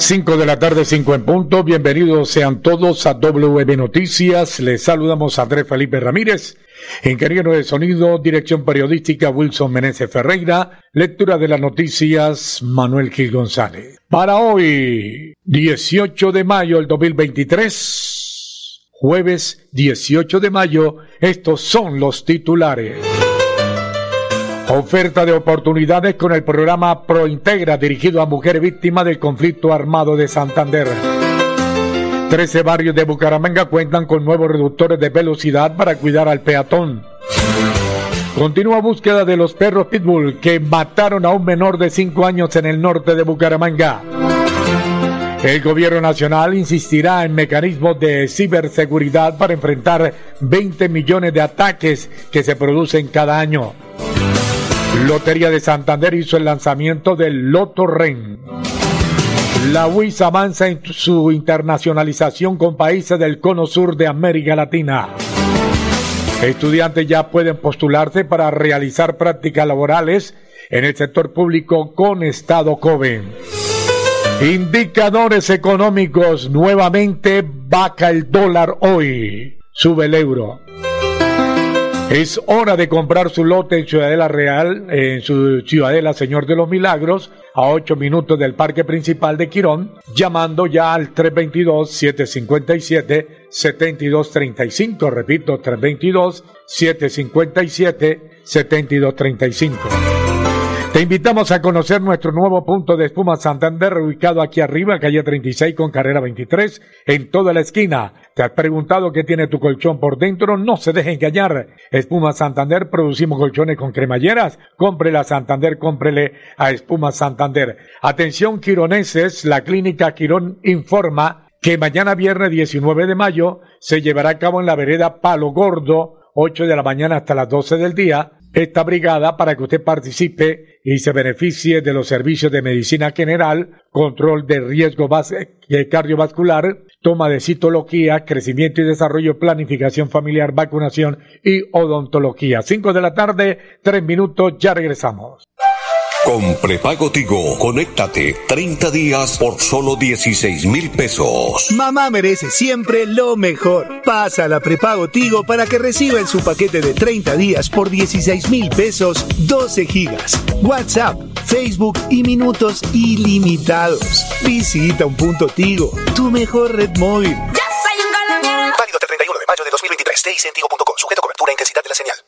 5 de la tarde, 5 en punto. Bienvenidos sean todos a WB Noticias. Les saludamos a Andrés Felipe Ramírez, ingeniero de sonido, dirección periodística Wilson Meneses Ferreira, lectura de las noticias Manuel Gil González. Para hoy, 18 de mayo del 2023, jueves 18 de mayo, estos son los titulares. Oferta de oportunidades con el programa Prointegra dirigido a mujeres víctimas del conflicto armado de Santander. Trece barrios de Bucaramanga cuentan con nuevos reductores de velocidad para cuidar al peatón. Continúa búsqueda de los perros Pitbull que mataron a un menor de 5 años en el norte de Bucaramanga. El gobierno nacional insistirá en mecanismos de ciberseguridad para enfrentar 20 millones de ataques que se producen cada año. Lotería de Santander hizo el lanzamiento del Loto Ren. La UIS avanza en su internacionalización con países del cono sur de América Latina. Estudiantes ya pueden postularse para realizar prácticas laborales en el sector público con Estado COVE. Indicadores económicos, nuevamente baja el dólar hoy, sube el euro. Es hora de comprar su lote en Ciudadela Real, en su Ciudadela Señor de los Milagros, a 8 minutos del Parque Principal de Quirón, llamando ya al 322-757-7235. Repito, 322-757-7235. Te invitamos a conocer nuestro nuevo punto de espuma Santander, ubicado aquí arriba, calle 36 con carrera 23, en toda la esquina. ¿Te has preguntado qué tiene tu colchón por dentro? No se deje engañar. Espuma Santander, producimos colchones con cremalleras. Cómprele a Santander, cómprele a Espuma Santander. Atención, quironeses, la clínica Quirón informa que mañana viernes 19 de mayo se llevará a cabo en la vereda Palo Gordo, 8 de la mañana hasta las 12 del día, esta brigada para que usted participe y se beneficie de los servicios de medicina general, control de riesgo eh, cardiovascular, toma de citología, crecimiento y desarrollo, planificación familiar, vacunación y odontología. Cinco de la tarde, tres minutos, ya regresamos. Con prepago Tigo, conéctate 30 días por solo 16 mil pesos. Mamá merece siempre lo mejor. Pasa a la prepago Tigo para que reciba en su paquete de 30 días por 16 mil pesos 12 gigas, WhatsApp, Facebook y minutos ilimitados. Visita un punto Tigo, tu mejor red móvil. Ya soy un colombiano. Válido del 31 de mayo de 2023. Tigo.com. Sujeto a cobertura e intensidad de la señal.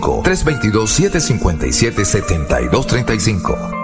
322-757-7235.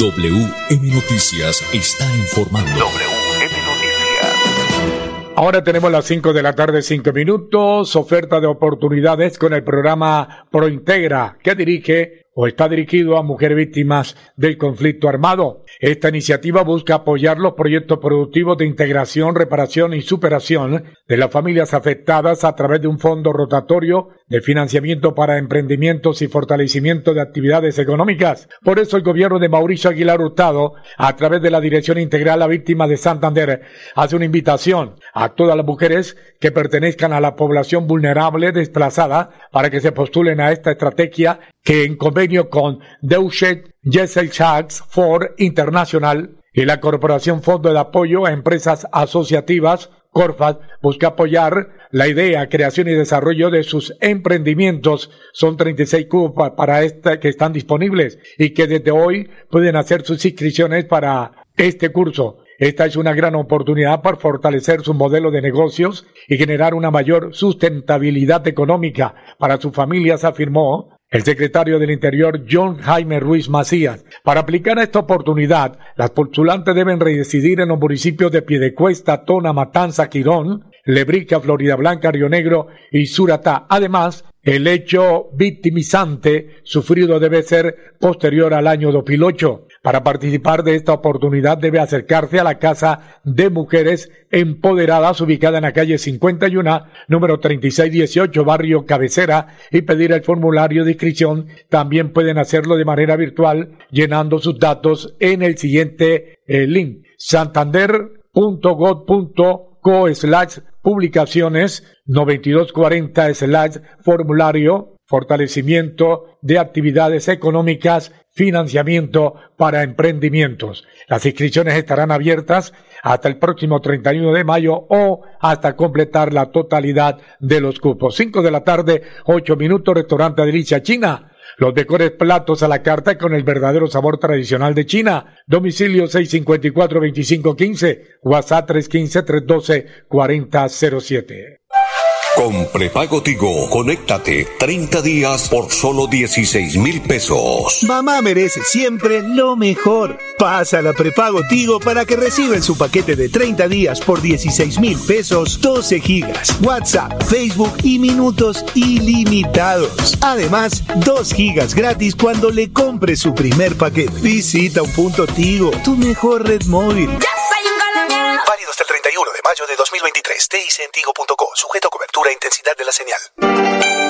WM Noticias está informando. WM Noticias. Ahora tenemos las 5 de la tarde, 5 minutos. Oferta de oportunidades con el programa Prointegra que dirige o está dirigido a mujeres víctimas del conflicto armado. Esta iniciativa busca apoyar los proyectos productivos de integración, reparación y superación de las familias afectadas a través de un fondo rotatorio de financiamiento para emprendimientos y fortalecimiento de actividades económicas. Por eso el gobierno de Mauricio Aguilar Hurtado, a través de la Dirección Integral a Víctimas de Santander, hace una invitación a todas las mujeres que pertenezcan a la población vulnerable desplazada para que se postulen a esta estrategia que en convenio con Deutsche Gesellschaft for International y la Corporación Fondo de Apoyo a Empresas Asociativas Corfat busca apoyar la idea, creación y desarrollo de sus emprendimientos. Son 36 cupos para esta que están disponibles y que desde hoy pueden hacer sus inscripciones para este curso. Esta es una gran oportunidad para fortalecer su modelo de negocios y generar una mayor sustentabilidad económica para sus familias, afirmó el secretario del Interior John Jaime Ruiz Macías. Para aplicar esta oportunidad, las postulantes deben residir en los municipios de Piedecuesta, Tona, Matanza, Quirón, Lebrica, Florida Blanca, Río Negro y Suratá. Además, el hecho victimizante sufrido debe ser posterior al año 2008. Para participar de esta oportunidad debe acercarse a la Casa de Mujeres Empoderadas ubicada en la calle 51, número 3618, barrio Cabecera, y pedir el formulario de inscripción. También pueden hacerlo de manera virtual llenando sus datos en el siguiente eh, link santander.gov.co slash publicaciones 9240 slash formulario fortalecimiento de actividades económicas financiamiento para emprendimientos. Las inscripciones estarán abiertas hasta el próximo 31 de mayo o hasta completar la totalidad de los cupos. 5 de la tarde, 8 minutos, restaurante Delicia China. Los decores platos a la carta con el verdadero sabor tradicional de China. Domicilio 654-2515, WhatsApp 315-312-4007. Con prepago Tigo, conéctate 30 días por solo 16 mil pesos. Mamá merece siempre lo mejor. Pasa la prepago Tigo para que reciba en su paquete de 30 días por 16 mil pesos 12 gigas, WhatsApp, Facebook y minutos ilimitados. Además, 2 gigas gratis cuando le compre su primer paquete. Visita un punto Tigo, tu mejor red móvil. Válido hasta el 31 de mayo de 2023. TICentigo.co. Sujeto a cobertura e intensidad de la señal.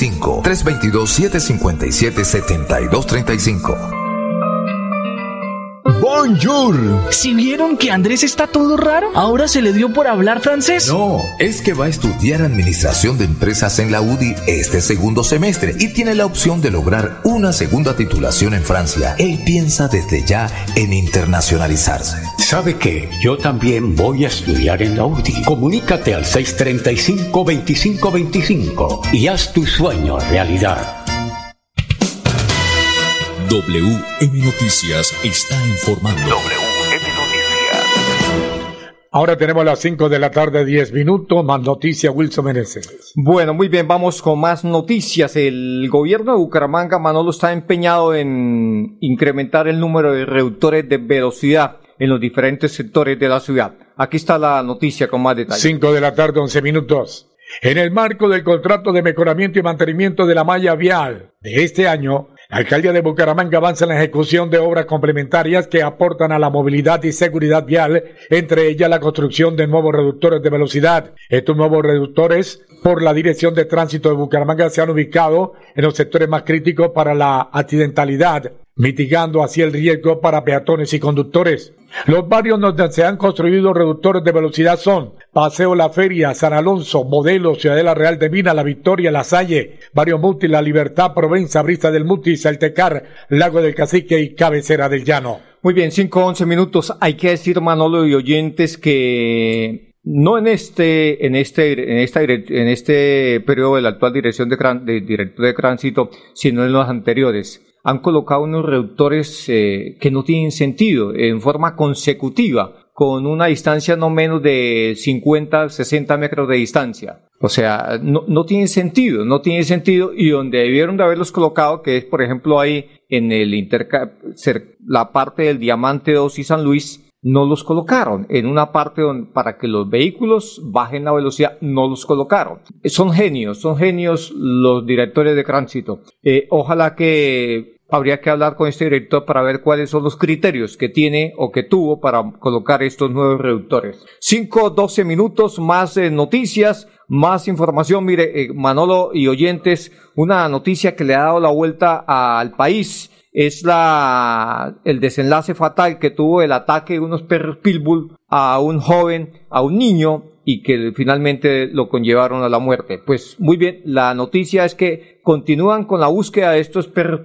322 757 7235 Bonjour. Si vieron que Andrés está todo raro, ahora se le dio por hablar francés. No, es que va a estudiar administración de empresas en la UDI este segundo semestre y tiene la opción de lograr una segunda titulación en Francia. Él piensa desde ya en internacionalizarse. ¿Sabe qué? Yo también voy a estudiar en la UDI. Comunícate al 635-2525 y haz tu sueño realidad. WM Noticias está informando. WM Noticias. Ahora tenemos las 5 de la tarde, 10 minutos. Más noticias, Wilson Meneses. Bueno, muy bien, vamos con más noticias. El gobierno de Bucaramanga, Manolo, está empeñado en incrementar el número de reductores de velocidad en los diferentes sectores de la ciudad. Aquí está la noticia con más detalles. 5 de la tarde, 11 minutos. En el marco del contrato de mejoramiento y mantenimiento de la malla vial de este año, la alcaldía de Bucaramanga avanza en la ejecución de obras complementarias que aportan a la movilidad y seguridad vial, entre ellas la construcción de nuevos reductores de velocidad. Estos nuevos reductores por la Dirección de Tránsito de Bucaramanga se han ubicado en los sectores más críticos para la accidentalidad, mitigando así el riesgo para peatones y conductores. Los barrios donde se han construido reductores de velocidad son Paseo La Feria, San Alonso, Modelo, Ciudadela Real de Mina, La Victoria, La Salle, Barrio Muti, La Libertad, Provenza, Brista del Muti, Saltecar, Lago del Cacique y Cabecera del Llano. Muy bien, 5 11 minutos. Hay que decir, Manolo y oyentes, que no en este, en este, en esta, en este periodo de la actual dirección de, de director de tránsito, sino en los anteriores han colocado unos reductores eh, que no tienen sentido en forma consecutiva, con una distancia no menos de 50, 60 metros de distancia. O sea, no, no tiene sentido, no tiene sentido y donde debieron de haberlos colocado, que es por ejemplo ahí en el interca la parte del Diamante 2 y San Luis, no los colocaron. En una parte donde, para que los vehículos bajen la velocidad, no los colocaron. Son genios, son genios los directores de tránsito. Eh, ojalá que habría que hablar con este director para ver cuáles son los criterios que tiene o que tuvo para colocar estos nuevos reductores. 5, 12 minutos, más eh, noticias, más información. Mire, eh, Manolo y oyentes, una noticia que le ha dado la vuelta al país es la, el desenlace fatal que tuvo el ataque de unos perros pitbull a un joven, a un niño, y que finalmente lo conllevaron a la muerte. Pues muy bien, la noticia es que continúan con la búsqueda de estos perros.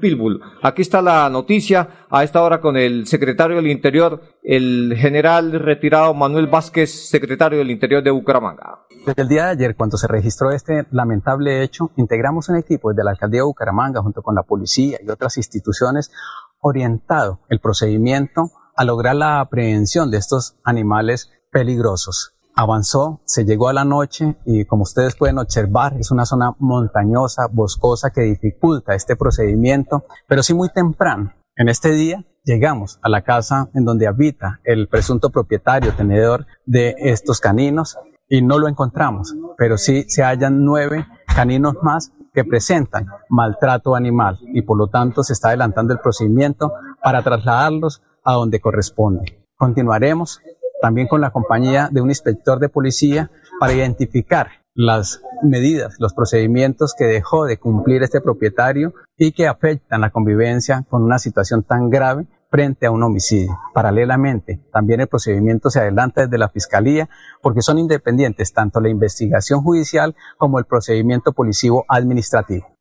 Aquí está la noticia a esta hora con el secretario del Interior, el general retirado Manuel Vázquez, secretario del Interior de Bucaramanga. Desde el día de ayer, cuando se registró este lamentable hecho, integramos un equipo desde la alcaldía de Bucaramanga junto con la policía y otras instituciones orientado el procedimiento a lograr la aprehensión de estos animales peligrosos avanzó, se llegó a la noche y como ustedes pueden observar es una zona montañosa, boscosa que dificulta este procedimiento, pero sí muy temprano. En este día llegamos a la casa en donde habita el presunto propietario, tenedor de estos caninos y no lo encontramos, pero sí se hallan nueve caninos más que presentan maltrato animal y por lo tanto se está adelantando el procedimiento para trasladarlos a donde corresponde. Continuaremos también con la compañía de un inspector de policía para identificar las medidas, los procedimientos que dejó de cumplir este propietario y que afectan la convivencia con una situación tan grave frente a un homicidio. Paralelamente, también el procedimiento se adelanta desde la Fiscalía porque son independientes tanto la investigación judicial como el procedimiento policivo administrativo.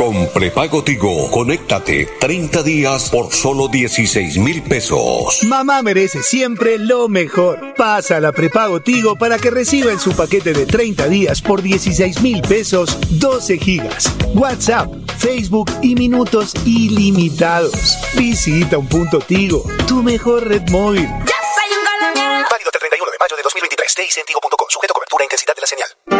Con prepago Tigo, conéctate 30 días por solo 16 mil pesos. Mamá merece siempre lo mejor. Pasa la prepago Tigo para que reciba en su paquete de 30 días por 16 mil pesos 12 gigas, WhatsApp, Facebook y minutos ilimitados. Visita un punto Tigo, tu mejor red móvil. Válido hasta el 31 de mayo de 2023. Tigo.com. Sujeto cobertura e intensidad de la señal.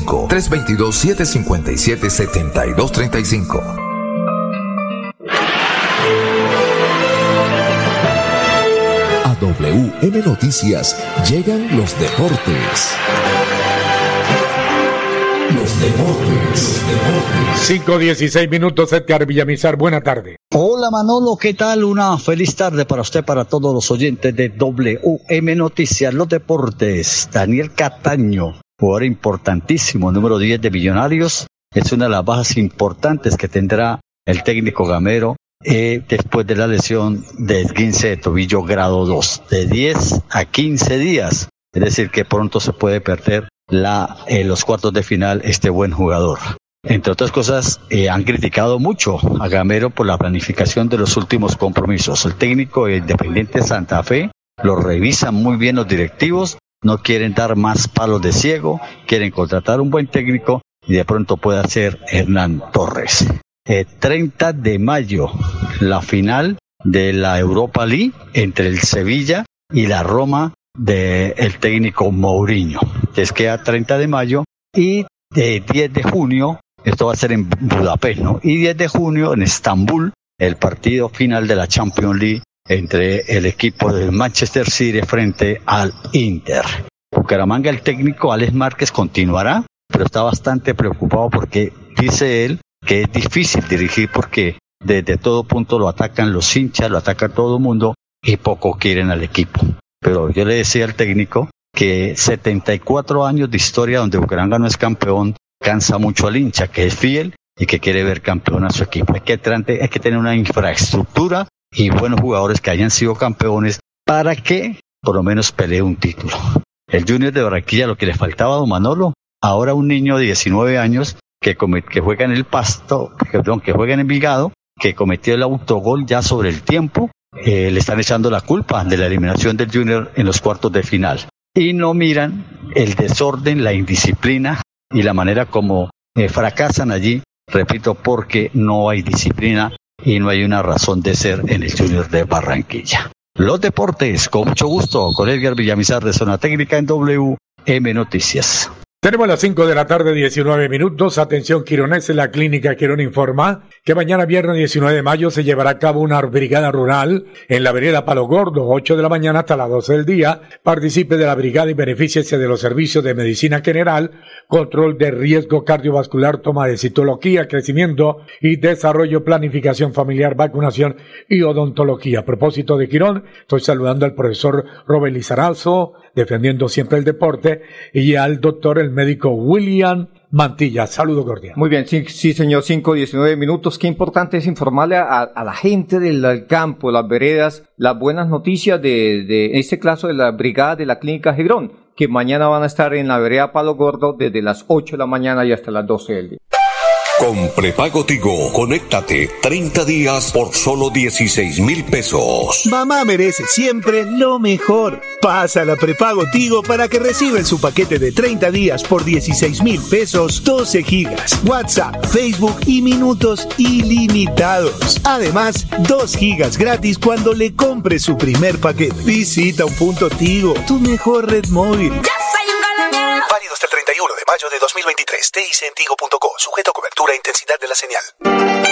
322-757-7235. A WM Noticias llegan los deportes. Los deportes, los deportes. 5-16 minutos, Edgar Villamizar. Buena tarde. Hola Manolo, ¿qué tal? Una feliz tarde para usted, para todos los oyentes de WM Noticias, los deportes. Daniel Cataño jugador importantísimo, número 10 de Millonarios. Es una de las bajas importantes que tendrá el técnico Gamero eh, después de la lesión de 15 de tobillo grado 2, de 10 a 15 días. Es decir, que pronto se puede perder la, eh, los cuartos de final este buen jugador. Entre otras cosas, eh, han criticado mucho a Gamero por la planificación de los últimos compromisos. El técnico Independiente Santa Fe lo revisan muy bien los directivos no quieren dar más palos de ciego, quieren contratar un buen técnico y de pronto puede ser Hernán Torres. 30 eh, de mayo, la final de la Europa League entre el Sevilla y la Roma del técnico Mourinho. Les queda 30 de mayo y de 10 de junio, esto va a ser en Budapest, ¿no? Y 10 de junio en Estambul, el partido final de la Champions League entre el equipo del Manchester City frente al Inter. Bucaramanga, el técnico Alex Márquez continuará, pero está bastante preocupado porque dice él que es difícil dirigir porque desde todo punto lo atacan los hinchas, lo ataca todo el mundo y poco quieren al equipo. Pero yo le decía al técnico que 74 años de historia donde Bucaramanga no es campeón cansa mucho al hincha, que es fiel y que quiere ver campeón a su equipo. Hay que, hay que tener una infraestructura y buenos jugadores que hayan sido campeones para que por lo menos pelee un título. El Junior de Barranquilla, lo que le faltaba a Don Manolo, ahora un niño de 19 años que, que juega en el Pasto, perdón, que juega en Envigado, que cometió el autogol ya sobre el tiempo, eh, le están echando la culpa de la eliminación del Junior en los cuartos de final. Y no miran el desorden, la indisciplina y la manera como eh, fracasan allí, repito, porque no hay disciplina y no hay una razón de ser en el Junior de Barranquilla. Los deportes, con mucho gusto, con Edgar Villamizar de Zona Técnica en WM Noticias. Tenemos las 5 de la tarde, 19 minutos. Atención, Quirones, la clínica Quirón informa que mañana viernes 19 de mayo se llevará a cabo una brigada rural en la vereda Palo Gordo, 8 de la mañana hasta las 12 del día. Participe de la brigada y beneficie de los servicios de medicina general, control de riesgo cardiovascular, toma de citología, crecimiento y desarrollo, planificación familiar, vacunación y odontología. A propósito de Quirón, estoy saludando al profesor Robert Lizarazo, defendiendo siempre el deporte, y al doctor, el médico William Mantilla. Saludo cordial. Muy bien, sí, sí señor, 5, 19 minutos. Qué importante es informarle a, la gente del, campo, las veredas, las buenas noticias de, de este caso de la brigada de la clínica Gibrón, que mañana van a estar en la vereda Palo Gordo desde las 8 de la mañana y hasta las 12 del día. Con prepago Tigo, conéctate 30 días por solo 16 mil pesos. Mamá merece siempre lo mejor. Pasa la prepago Tigo para que reciba en su paquete de 30 días por 16 mil pesos 12 gigas, WhatsApp, Facebook y minutos ilimitados. Además, 2 gigas gratis cuando le compre su primer paquete. Visita un punto Tigo, tu mejor red móvil. Válido mayo de 2023. TICentigo.co. Sujeto a cobertura e intensidad de la señal.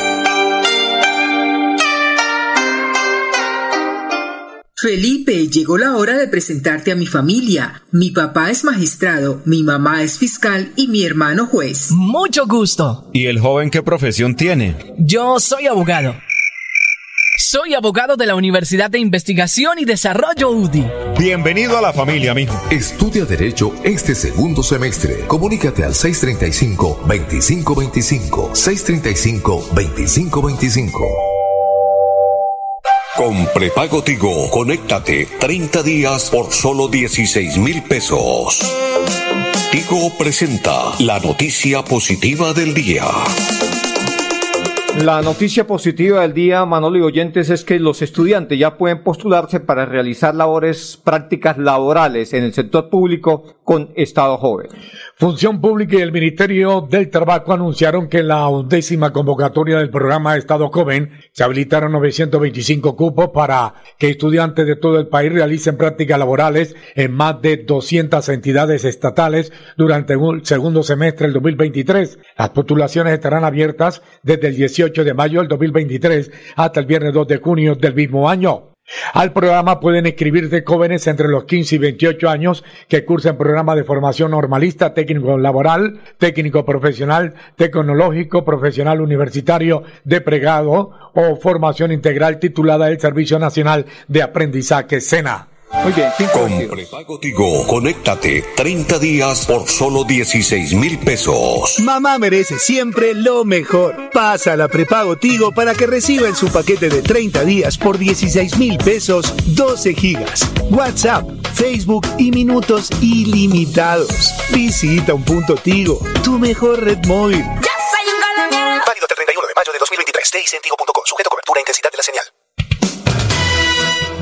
Felipe, llegó la hora de presentarte a mi familia. Mi papá es magistrado, mi mamá es fiscal y mi hermano juez. Mucho gusto. ¿Y el joven qué profesión tiene? Yo soy abogado. Soy abogado de la Universidad de Investigación y Desarrollo UDI. Bienvenido a la familia, mijo. Estudia Derecho este segundo semestre. Comunícate al 635-2525. 635-2525. Con prepago Tigo, conéctate 30 días por solo 16 mil pesos. Tigo presenta la noticia positiva del día. La noticia positiva del día, Manolo y oyentes, es que los estudiantes ya pueden postularse para realizar labores prácticas laborales en el sector público con Estado joven. Función Pública y el Ministerio del Trabajo anunciaron que en la undécima convocatoria del programa Estado Joven se habilitaron 925 cupos para que estudiantes de todo el país realicen prácticas laborales en más de 200 entidades estatales durante el segundo semestre del 2023. Las postulaciones estarán abiertas desde el 18 de mayo del 2023 hasta el viernes 2 de junio del mismo año. Al programa pueden inscribirse jóvenes entre los 15 y 28 años que cursen programa de formación normalista, técnico laboral, técnico profesional, tecnológico, profesional universitario de pregado o formación integral titulada el Servicio Nacional de Aprendizaje SENA. Muy bien, Con prepago Tigo, conéctate 30 días por solo 16 mil pesos. Mamá merece siempre lo mejor. Pasa la prepago Tigo para que reciba en su paquete de 30 días por 16 mil pesos 12 gigas, WhatsApp, Facebook y minutos ilimitados. Visita un punto Tigo, tu mejor red móvil. Válido hasta el 31 de mayo de 2023. TICentigo.co. Sujeto a cobertura e intensidad de la señal.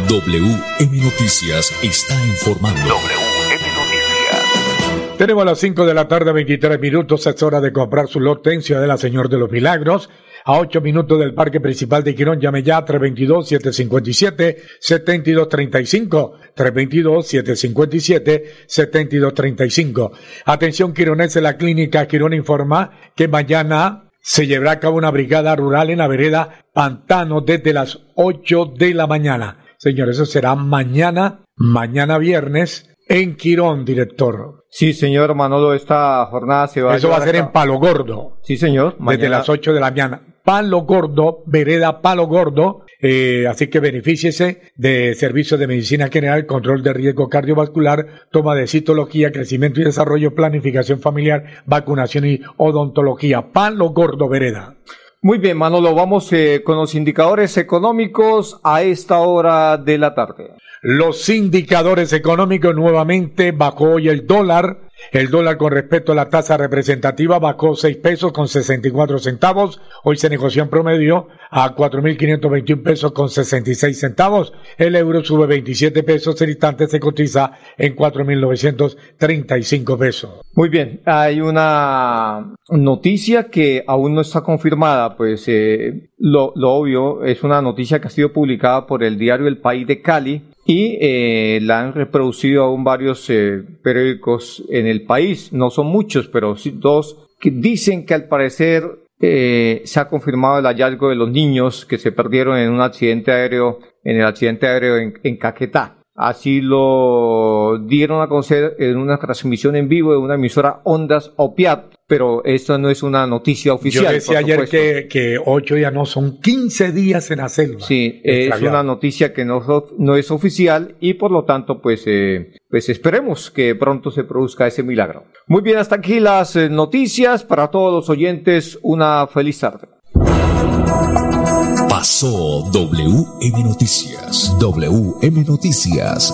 WM Noticias está informando. WM Noticias. Tenemos a las 5 de la tarde, 23 minutos. Es hora de comprar su lote en Ciudad de la Señor de los Milagros. A 8 minutos del Parque Principal de Quirón, llame ya 322-757-7235. 322-757-7235. Atención, Quirones, la clínica Quirón informa que mañana se llevará a cabo una brigada rural en la vereda Pantano desde las 8 de la mañana. Señor, eso será mañana, mañana viernes, en Quirón, director. Sí, señor Manolo, esta jornada se va Eso a va a ser en Palo Gordo. Sí, señor. Desde mañana- las 8 de la mañana. Palo Gordo, vereda Palo Gordo. eh, así que benefíciese de servicios de medicina general, control de riesgo cardiovascular, toma de citología, crecimiento y desarrollo, planificación familiar, vacunación y odontología. Palo Gordo, vereda. Muy bien, Manolo, vamos eh, con los indicadores económicos a esta hora de la tarde. Los indicadores económicos nuevamente bajó hoy el dólar. El dólar con respecto a la tasa representativa bajó 6 pesos con 64 centavos. Hoy se negoció en promedio a 4.521 pesos con 66 centavos. El euro sube 27 pesos. El instante se cotiza en 4.935 pesos. Muy bien, hay una noticia que aún no está confirmada, pues eh, lo, lo obvio es una noticia que ha sido publicada por el diario El País de Cali y eh, la han reproducido aún varios eh, periódicos en el país, no son muchos, pero sí dos que dicen que al parecer eh, se ha confirmado el hallazgo de los niños que se perdieron en un accidente aéreo, en el accidente aéreo en, en Caquetá. Así lo dieron a conocer en una transmisión en vivo de una emisora Ondas Opiat pero esto no es una noticia oficial. Yo decía ayer que, que ocho ya no son 15 días en la selva. Sí, es una noticia que no, no es oficial y por lo tanto, pues, eh, pues esperemos que pronto se produzca ese milagro. Muy bien, hasta aquí las eh, noticias. Para todos los oyentes, una feliz tarde. Pasó WM Noticias. WM Noticias.